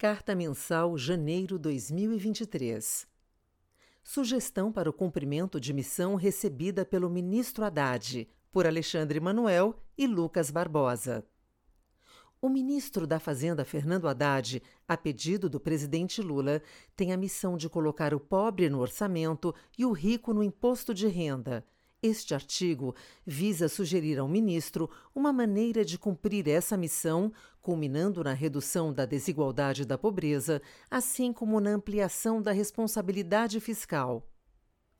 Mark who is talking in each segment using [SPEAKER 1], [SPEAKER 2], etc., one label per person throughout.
[SPEAKER 1] Carta Mensal Janeiro 2023 Sugestão para o cumprimento de missão recebida pelo ministro Haddad, por Alexandre Manuel e Lucas Barbosa. O ministro da Fazenda, Fernando Haddad, a pedido do presidente Lula, tem a missão de colocar o pobre no orçamento e o rico no imposto de renda este artigo visa sugerir ao ministro uma maneira de cumprir essa missão, culminando na redução da desigualdade e da pobreza, assim como na ampliação da responsabilidade fiscal.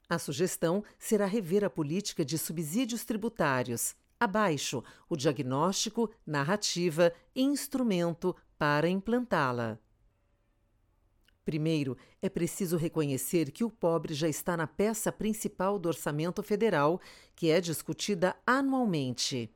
[SPEAKER 1] A sugestão será rever a política de subsídios tributários. Abaixo, o diagnóstico, narrativa e instrumento para implantá-la. Primeiro, é preciso reconhecer que o pobre já está na peça principal do orçamento federal, que é discutida anualmente.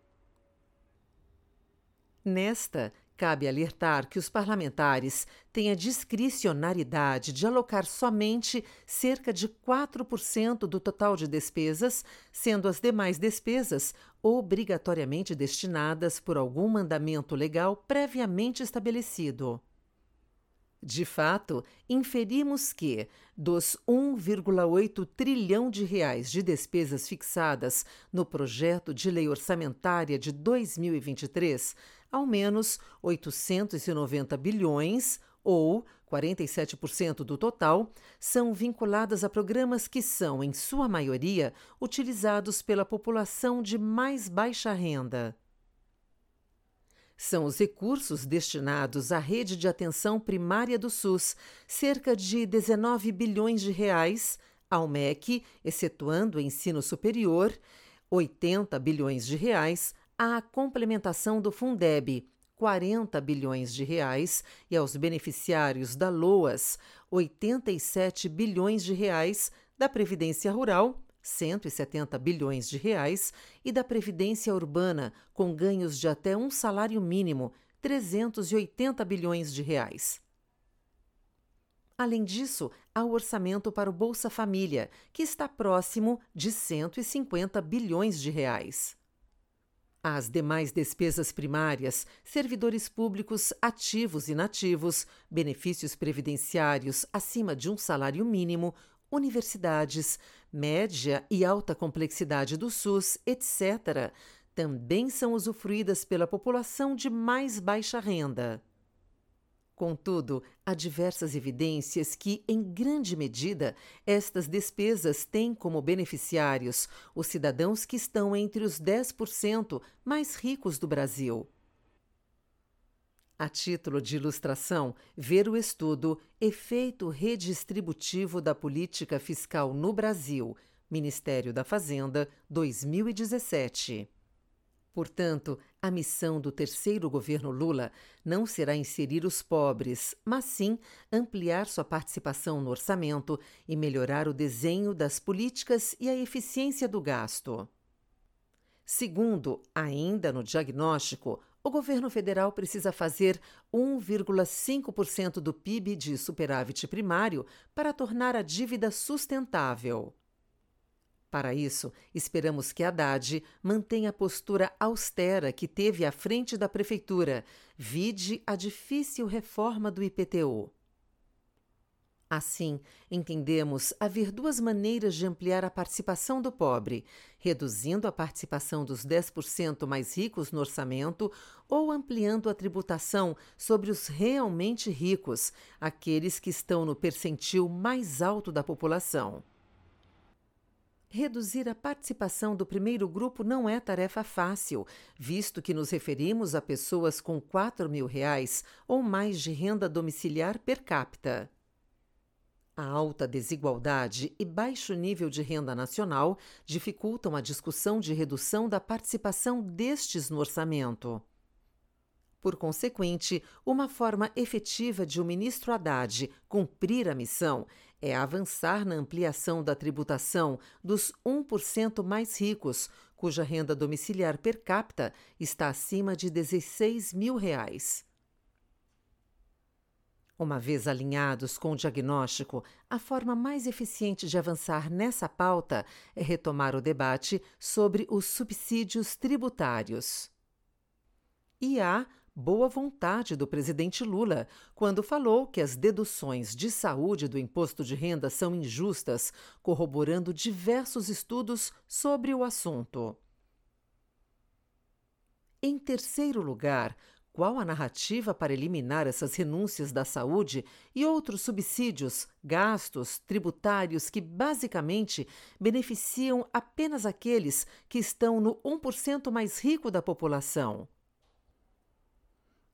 [SPEAKER 1] Nesta, cabe alertar que os parlamentares têm a discricionariedade de alocar somente cerca de 4% do total de despesas, sendo as demais despesas obrigatoriamente destinadas por algum mandamento legal previamente estabelecido. De fato, inferimos que, dos 1,8 trilhão de reais de despesas fixadas no projeto de lei orçamentária de 2023, ao menos 890 bilhões, ou 47% do total, são vinculadas a programas que são, em sua maioria, utilizados pela população de mais baixa renda são os recursos destinados à rede de atenção primária do SUS, cerca de 19 bilhões de reais, ao MEC, excetuando o ensino superior, 80 bilhões de reais, à complementação do Fundeb, 40 bilhões de reais, e aos beneficiários da LOAS, 87 bilhões de reais, da Previdência Rural, 170 bilhões de reais, e da Previdência Urbana, com ganhos de até um salário mínimo, 380 bilhões de reais. Além disso, há o orçamento para o Bolsa Família, que está próximo de 150 bilhões de reais. As demais despesas primárias, servidores públicos ativos e inativos, benefícios previdenciários acima de um salário mínimo, universidades, média e alta complexidade do SUS, etc., também são usufruídas pela população de mais baixa renda. Contudo, há diversas evidências que, em grande medida, estas despesas têm como beneficiários os cidadãos que estão entre os 10% mais ricos do Brasil. A título de ilustração, ver o estudo Efeito Redistributivo da Política Fiscal no Brasil, Ministério da Fazenda, 2017. Portanto, a missão do terceiro governo Lula não será inserir os pobres, mas sim ampliar sua participação no orçamento e melhorar o desenho das políticas e a eficiência do gasto. Segundo, ainda no diagnóstico, o governo federal precisa fazer 1,5% do PIB de superávit primário para tornar a dívida sustentável. Para isso, esperamos que Haddad mantenha a postura austera que teve à frente da prefeitura, vide a difícil reforma do IPTU. Assim, entendemos haver duas maneiras de ampliar a participação do pobre: reduzindo a participação dos 10% mais ricos no orçamento ou ampliando a tributação sobre os realmente ricos, aqueles que estão no percentil mais alto da população. Reduzir a participação do primeiro grupo não é tarefa fácil, visto que nos referimos a pessoas com 4 mil reais ou mais de renda domiciliar per capita. A alta desigualdade e baixo nível de renda nacional dificultam a discussão de redução da participação destes no orçamento. Por consequente, uma forma efetiva de o ministro Haddad cumprir a missão é avançar na ampliação da tributação dos 1% mais ricos, cuja renda domiciliar per capita está acima de 16 mil reais. Uma vez alinhados com o diagnóstico, a forma mais eficiente de avançar nessa pauta é retomar o debate sobre os subsídios tributários. E há, boa vontade do presidente Lula quando falou que as deduções de saúde do imposto de renda são injustas, corroborando diversos estudos sobre o assunto. Em terceiro lugar, qual a narrativa para eliminar essas renúncias da saúde e outros subsídios, gastos tributários que basicamente beneficiam apenas aqueles que estão no 1% mais rico da população?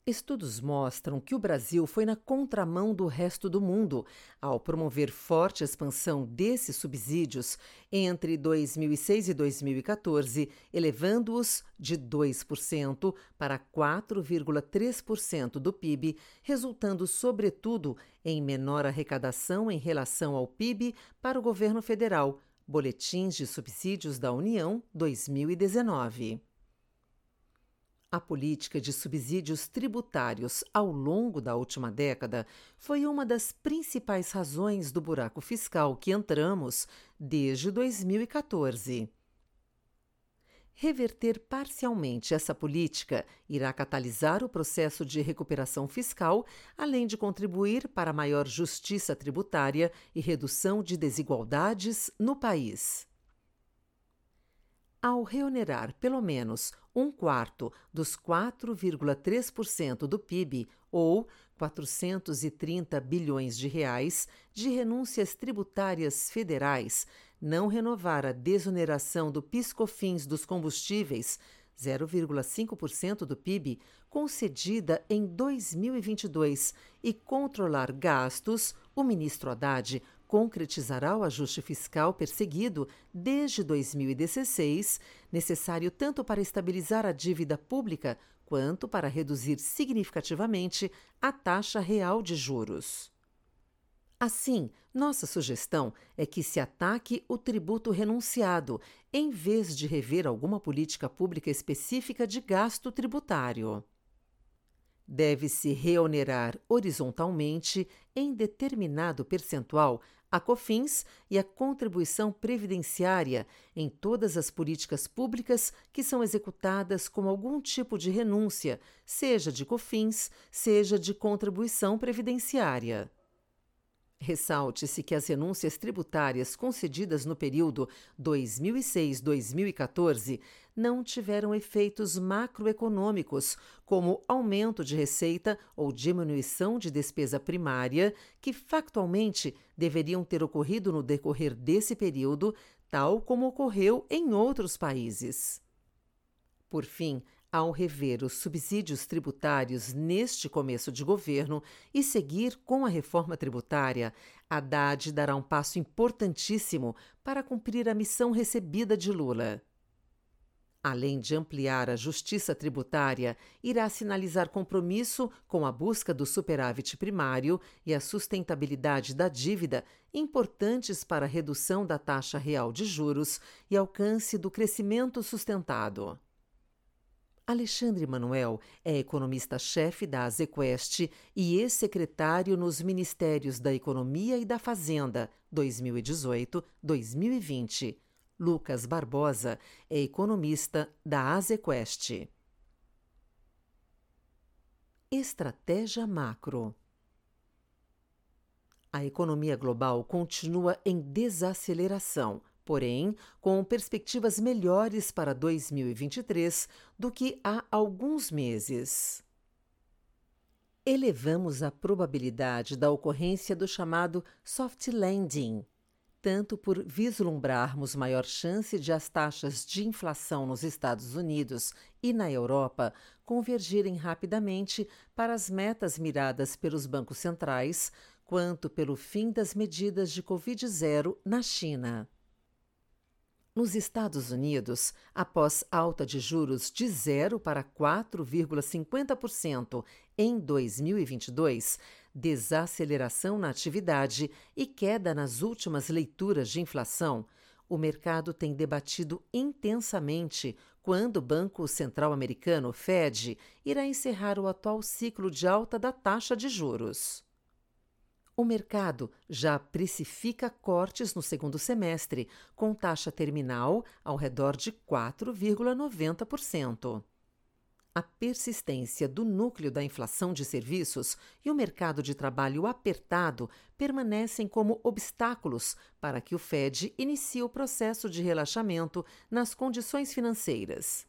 [SPEAKER 1] Estudos mostram que o Brasil foi na contramão do resto do mundo ao promover forte expansão desses subsídios entre 2006 e 2014, elevando-os de 2% para 4,3% do PIB, resultando, sobretudo, em menor arrecadação em relação ao PIB para o governo federal. Boletins de Subsídios da União 2019. A política de subsídios tributários ao longo da última década foi uma das principais razões do buraco fiscal que entramos desde 2014. Reverter parcialmente essa política irá catalisar o processo de recuperação fiscal, além de contribuir para maior justiça tributária e redução de desigualdades no país. Ao reonerar pelo menos um quarto dos 4,3% do PIB, ou 430 bilhões de reais, de renúncias tributárias federais, não renovar a desoneração do PiscoFins dos combustíveis, 0,5% do PIB, concedida em 2022, e controlar gastos, o ministro Haddad concretizará o ajuste fiscal perseguido desde 2016, necessário tanto para estabilizar a dívida pública quanto para reduzir significativamente a taxa real de juros. Assim, nossa sugestão é que se ataque o tributo renunciado, em vez de rever alguma política pública específica de gasto tributário deve-se reonerar horizontalmente em determinado percentual a COFINS e a contribuição previdenciária em todas as políticas públicas que são executadas com algum tipo de renúncia, seja de COFINS, seja de contribuição previdenciária. Ressalte-se que as renúncias tributárias concedidas no período 2006-2014 não tiveram efeitos macroeconômicos, como aumento de receita ou diminuição de despesa primária, que factualmente deveriam ter ocorrido no decorrer desse período, tal como ocorreu em outros países. Por fim, ao rever os subsídios tributários neste começo de governo e seguir com a reforma tributária, Haddad dará um passo importantíssimo para cumprir a missão recebida de Lula. Além de ampliar a justiça tributária, irá sinalizar compromisso com a busca do superávit primário e a sustentabilidade da dívida, importantes para a redução da taxa real de juros e alcance do crescimento sustentado. Alexandre Manuel é economista-chefe da Azequest e ex-secretário nos Ministérios da Economia e da Fazenda 2018-2020. Lucas Barbosa é economista da Azequest. Estratégia macro. A economia global continua em desaceleração porém com perspectivas melhores para 2023 do que há alguns meses. Elevamos a probabilidade da ocorrência do chamado soft landing, tanto por vislumbrarmos maior chance de as taxas de inflação nos Estados Unidos e na Europa convergirem rapidamente para as metas miradas pelos bancos centrais, quanto pelo fim das medidas de Covid-0 na China. Nos Estados Unidos, após alta de juros de 0 para 4,50% em 2022, desaceleração na atividade e queda nas últimas leituras de inflação, o mercado tem debatido intensamente quando o Banco Central Americano, Fed, irá encerrar o atual ciclo de alta da taxa de juros. O mercado já precifica cortes no segundo semestre, com taxa terminal ao redor de 4,90%. a persistência do núcleo da inflação de serviços e o mercado de trabalho apertado permanecem como obstáculos para que o Fed inicie o processo de relaxamento nas condições financeiras.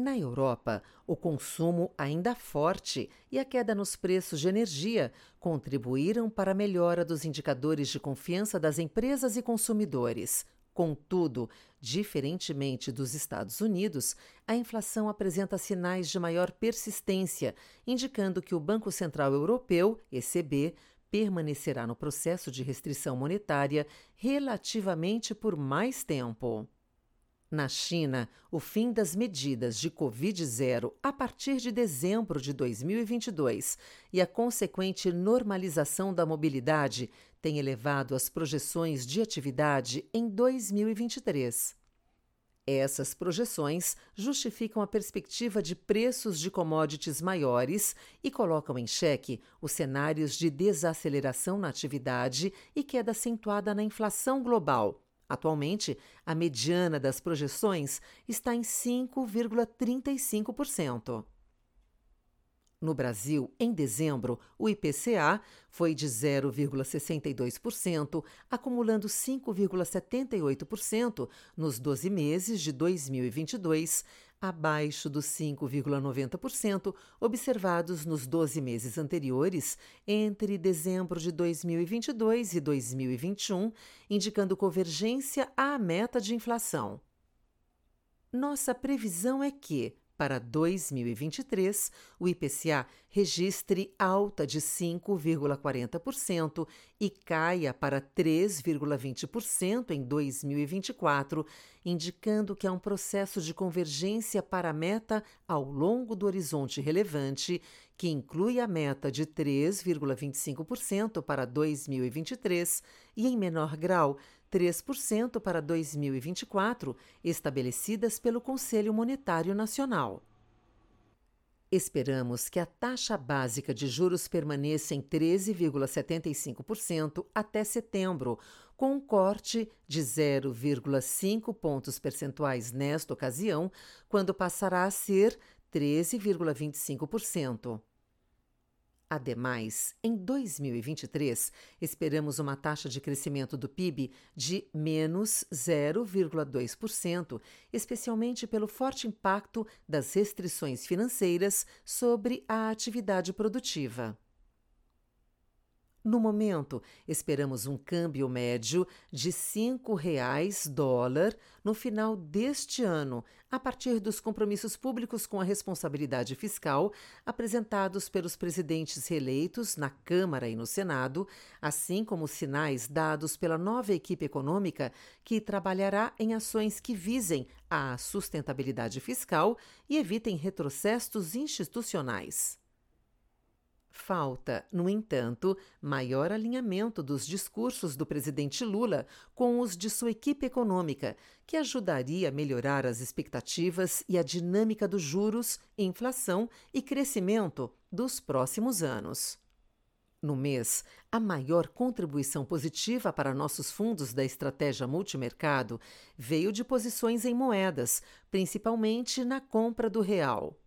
[SPEAKER 1] Na Europa, o consumo ainda forte e a queda nos preços de energia contribuíram para a melhora dos indicadores de confiança das empresas e consumidores, Contudo, diferentemente dos Estados Unidos, a inflação apresenta sinais de maior persistência, indicando que o Banco Central Europeu, ECB, permanecerá no processo de restrição monetária relativamente por mais tempo. Na China, o fim das medidas de Covid-0 a partir de dezembro de 2022 e a consequente normalização da mobilidade têm elevado as projeções de atividade em 2023. Essas projeções justificam a perspectiva de preços de commodities maiores e colocam em xeque os cenários de desaceleração na atividade e queda acentuada na inflação global Atualmente, a mediana das projeções está em 5,35%. No Brasil, em dezembro, o IPCA foi de 0,62%, acumulando 5,78% nos 12 meses de 2022, abaixo dos 5,90% observados nos 12 meses anteriores, entre dezembro de 2022 e 2021, indicando convergência à meta de inflação. Nossa previsão é que, para 2023, o IPCA registre alta de 5,40% e caia para 3,20% em 2024, indicando que há um processo de convergência para a meta ao longo do horizonte relevante, que inclui a meta de 3,25% para 2023 e, em menor grau, 3% para 2024, estabelecidas pelo Conselho Monetário Nacional. Esperamos que a taxa básica de juros permaneça em 13,75% até setembro, com um corte de 0,5 pontos percentuais nesta ocasião, quando passará a ser 13,25%. Ademais, em 2023, esperamos uma taxa de crescimento do PIB de menos 0,2%, especialmente pelo forte impacto das restrições financeiras sobre a atividade produtiva. No momento, esperamos um câmbio médio de R$ 5,00 dólar no final deste ano, a partir dos compromissos públicos com a responsabilidade fiscal apresentados pelos presidentes reeleitos na Câmara e no Senado, assim como sinais dados pela nova equipe econômica que trabalhará em ações que visem a sustentabilidade fiscal e evitem retrocessos institucionais. Falta, no entanto, maior alinhamento dos discursos do presidente Lula com os de sua equipe econômica, que ajudaria a melhorar as expectativas e a dinâmica dos juros, inflação e crescimento dos próximos anos. No mês, a maior contribuição positiva para nossos fundos da estratégia multimercado veio de posições em moedas, principalmente na compra do real.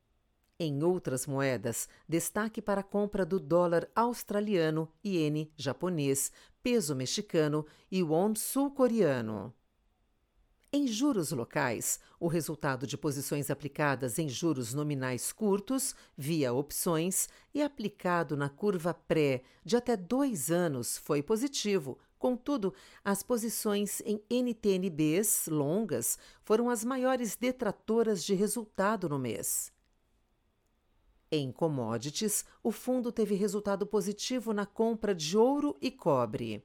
[SPEAKER 1] Em outras moedas, destaque para a compra do dólar australiano, iene japonês, peso mexicano e won sul-coreano. Em juros locais, o resultado de posições aplicadas em juros nominais curtos, via opções, e aplicado na curva pré de até dois anos foi positivo. Contudo, as posições em NTNBs longas foram as maiores detratoras de resultado no mês. Em commodities, o fundo teve resultado positivo na compra de ouro e cobre.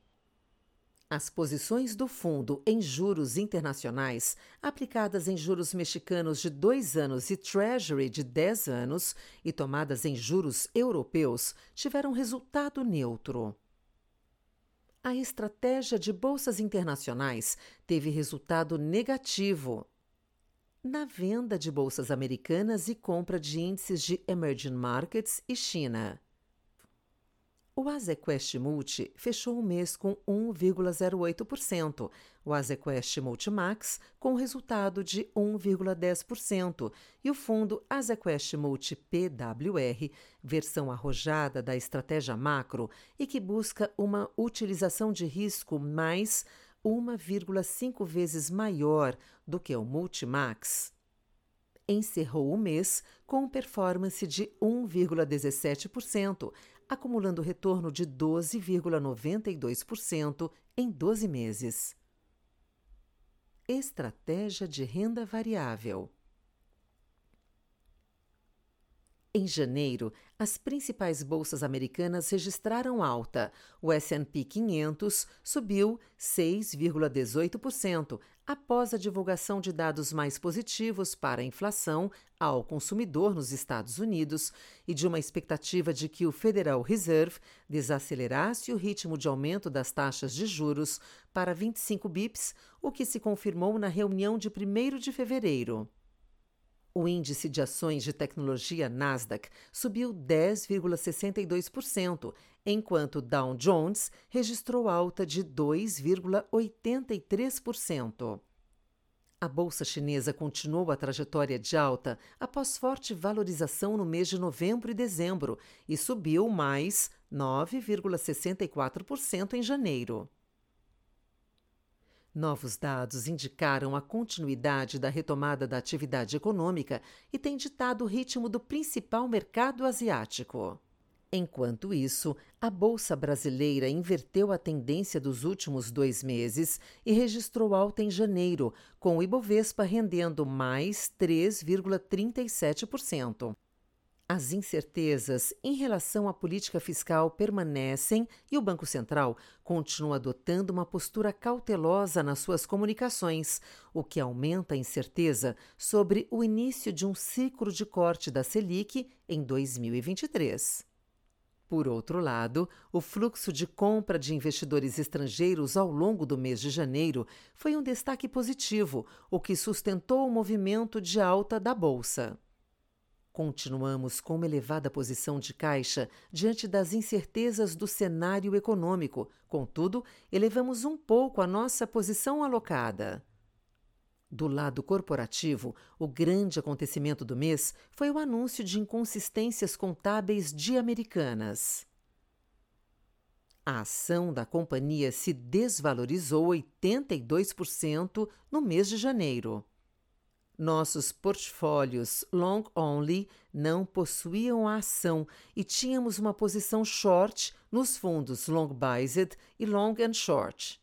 [SPEAKER 1] As posições do fundo em juros internacionais, aplicadas em juros mexicanos de dois anos e Treasury de 10 anos, e tomadas em juros europeus, tiveram resultado neutro. A estratégia de bolsas internacionais teve resultado negativo na venda de bolsas americanas e compra de índices de emerging markets e China. O Azequest Multi fechou o mês com 1,08%, o Azequest Multimax com resultado de 1,10% e o fundo Azequest Multi PWR, versão arrojada da estratégia macro e que busca uma utilização de risco mais 1,5 vezes maior do que o Multimax encerrou o mês com performance de 1,17%, acumulando retorno de 12,92% em 12 meses. Estratégia de renda variável. Em janeiro, as principais bolsas americanas registraram alta. O S&P 500 subiu 6,18% após a divulgação de dados mais positivos para a inflação ao consumidor nos Estados Unidos e de uma expectativa de que o Federal Reserve desacelerasse o ritmo de aumento das taxas de juros para 25 bips, o que se confirmou na reunião de 1 de fevereiro. O índice de ações de tecnologia Nasdaq subiu 10,62%, enquanto Dow Jones registrou alta de 2,83%. A bolsa chinesa continuou a trajetória de alta após forte valorização no mês de novembro e dezembro e subiu mais 9,64% em janeiro. Novos dados indicaram a continuidade da retomada da atividade econômica e têm ditado o ritmo do principal mercado asiático. Enquanto isso, a Bolsa Brasileira inverteu a tendência dos últimos dois meses e registrou alta em janeiro, com o Ibovespa rendendo mais 3,37%. As incertezas em relação à política fiscal permanecem e o Banco Central continua adotando uma postura cautelosa nas suas comunicações, o que aumenta a incerteza sobre o início de um ciclo de corte da Selic em 2023. Por outro lado, o fluxo de compra de investidores estrangeiros ao longo do mês de janeiro foi um destaque positivo, o que sustentou o movimento de alta da bolsa. Continuamos com uma elevada posição de caixa diante das incertezas do cenário econômico, contudo, elevamos um pouco a nossa posição alocada. Do lado corporativo, o grande acontecimento do mês foi o anúncio de inconsistências contábeis de Americanas. A ação da companhia se desvalorizou 82% no mês de janeiro. Nossos portfólios long only não possuíam a ação e tínhamos uma posição short nos fundos long biased e long and short.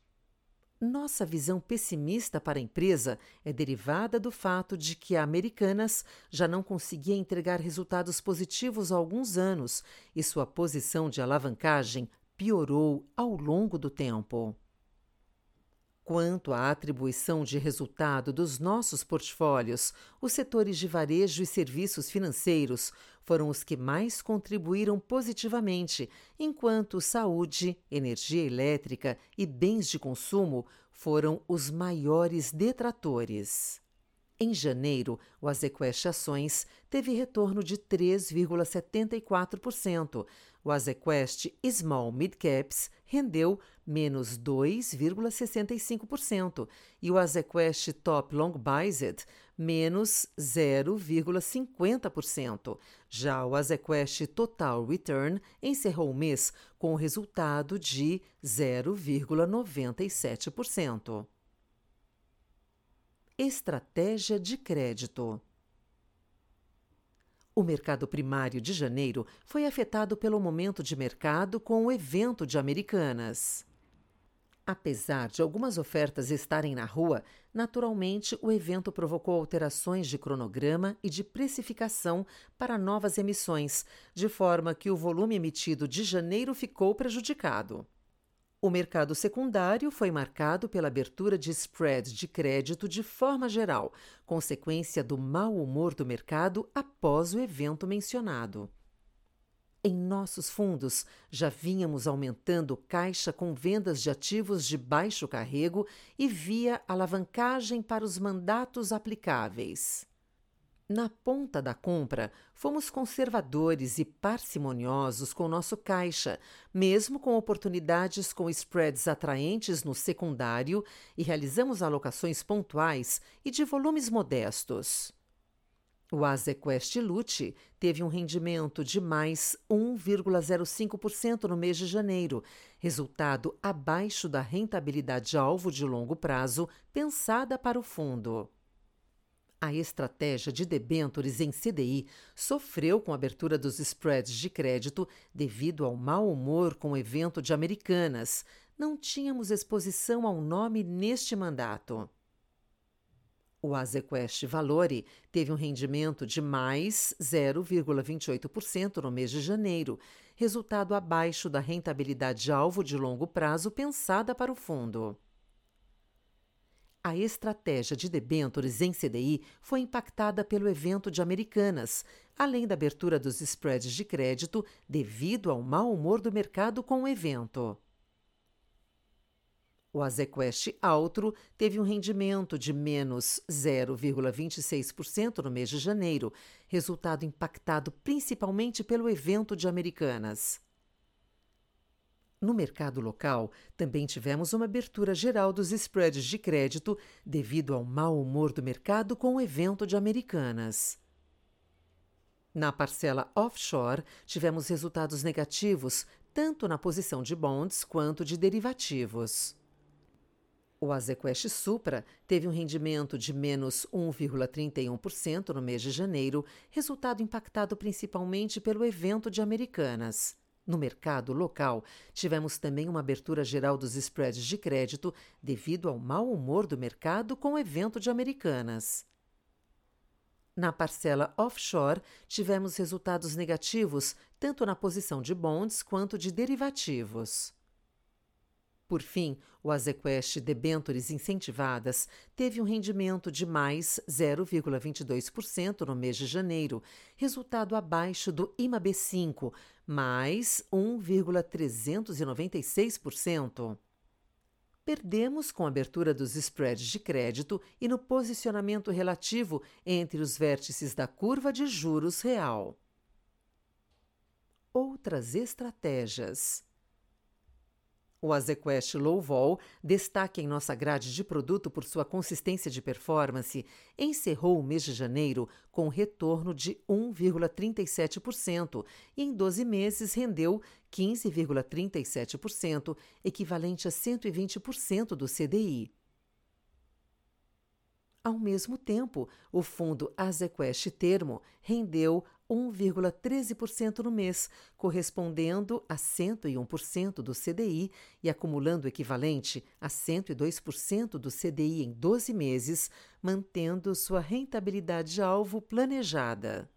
[SPEAKER 1] Nossa visão pessimista para a empresa é derivada do fato de que a Americanas já não conseguia entregar resultados positivos há alguns anos e sua posição de alavancagem piorou ao longo do tempo. Quanto à atribuição de resultado dos nossos portfólios, os setores de varejo e serviços financeiros foram os que mais contribuíram positivamente, enquanto saúde, energia elétrica e bens de consumo foram os maiores detratores. Em janeiro, o Azequest Ações teve retorno de 3,74%. O Azequest Small Mid Caps rendeu menos 2,65% e o Azequest Top Long Biased menos 0,50%. Já o Azequest Total Return encerrou o mês com o resultado de 0,97%. Estratégia de crédito. O mercado primário de janeiro foi afetado pelo momento de mercado com o evento de Americanas. Apesar de algumas ofertas estarem na rua, naturalmente o evento provocou alterações de cronograma e de precificação para novas emissões, de forma que o volume emitido de janeiro ficou prejudicado. O mercado secundário foi marcado pela abertura de spreads de crédito de forma geral, consequência do mau humor do mercado após o evento mencionado. Em nossos fundos, já vínhamos aumentando caixa com vendas de ativos de baixo carrego e via alavancagem para os mandatos aplicáveis. Na ponta da compra, fomos conservadores e parcimoniosos com nosso caixa, mesmo com oportunidades com spreads atraentes no secundário e realizamos alocações pontuais e de volumes modestos. O Azequest Lute teve um rendimento de mais 1,05% no mês de janeiro, resultado abaixo da rentabilidade alvo de longo prazo pensada para o fundo. A estratégia de debêntures em CDI sofreu com a abertura dos spreads de crédito devido ao mau humor com o evento de Americanas. Não tínhamos exposição ao nome neste mandato. O Azequest Valore teve um rendimento de mais 0,28% no mês de janeiro, resultado abaixo da rentabilidade alvo de longo prazo pensada para o fundo. A estratégia de debêntures em CDI foi impactada pelo evento de Americanas, além da abertura dos spreads de crédito devido ao mau humor do mercado com o evento. O Azequest Altro teve um rendimento de menos 0,26% no mês de janeiro, resultado impactado principalmente pelo evento de Americanas. No mercado local, também tivemos uma abertura geral dos spreads de crédito devido ao mau humor do mercado com o evento de Americanas. Na parcela offshore, tivemos resultados negativos tanto na posição de bonds quanto de derivativos. O Azequest Supra teve um rendimento de menos 1,31% no mês de janeiro, resultado impactado principalmente pelo evento de Americanas. No mercado local, tivemos também uma abertura geral dos spreads de crédito devido ao mau humor do mercado com o evento de Americanas. Na parcela offshore, tivemos resultados negativos tanto na posição de bonds quanto de derivativos. Por fim, o Azequest Debentures Incentivadas teve um rendimento de mais 0,22% no mês de janeiro, resultado abaixo do IMAB5, mais 1,396%. Perdemos com a abertura dos spreads de crédito e no posicionamento relativo entre os vértices da curva de juros real. Outras estratégias. O Azequest Low Vol, destaque em nossa grade de produto por sua consistência de performance, encerrou o mês de janeiro com retorno de 1,37% e em 12 meses rendeu 15,37%, equivalente a 120% do CDI. Ao mesmo tempo, o fundo Azequest Termo rendeu 1,13% no mês, correspondendo a 101% do CDI e acumulando o equivalente a 102% do CDI em 12 meses, mantendo sua rentabilidade alvo planejada.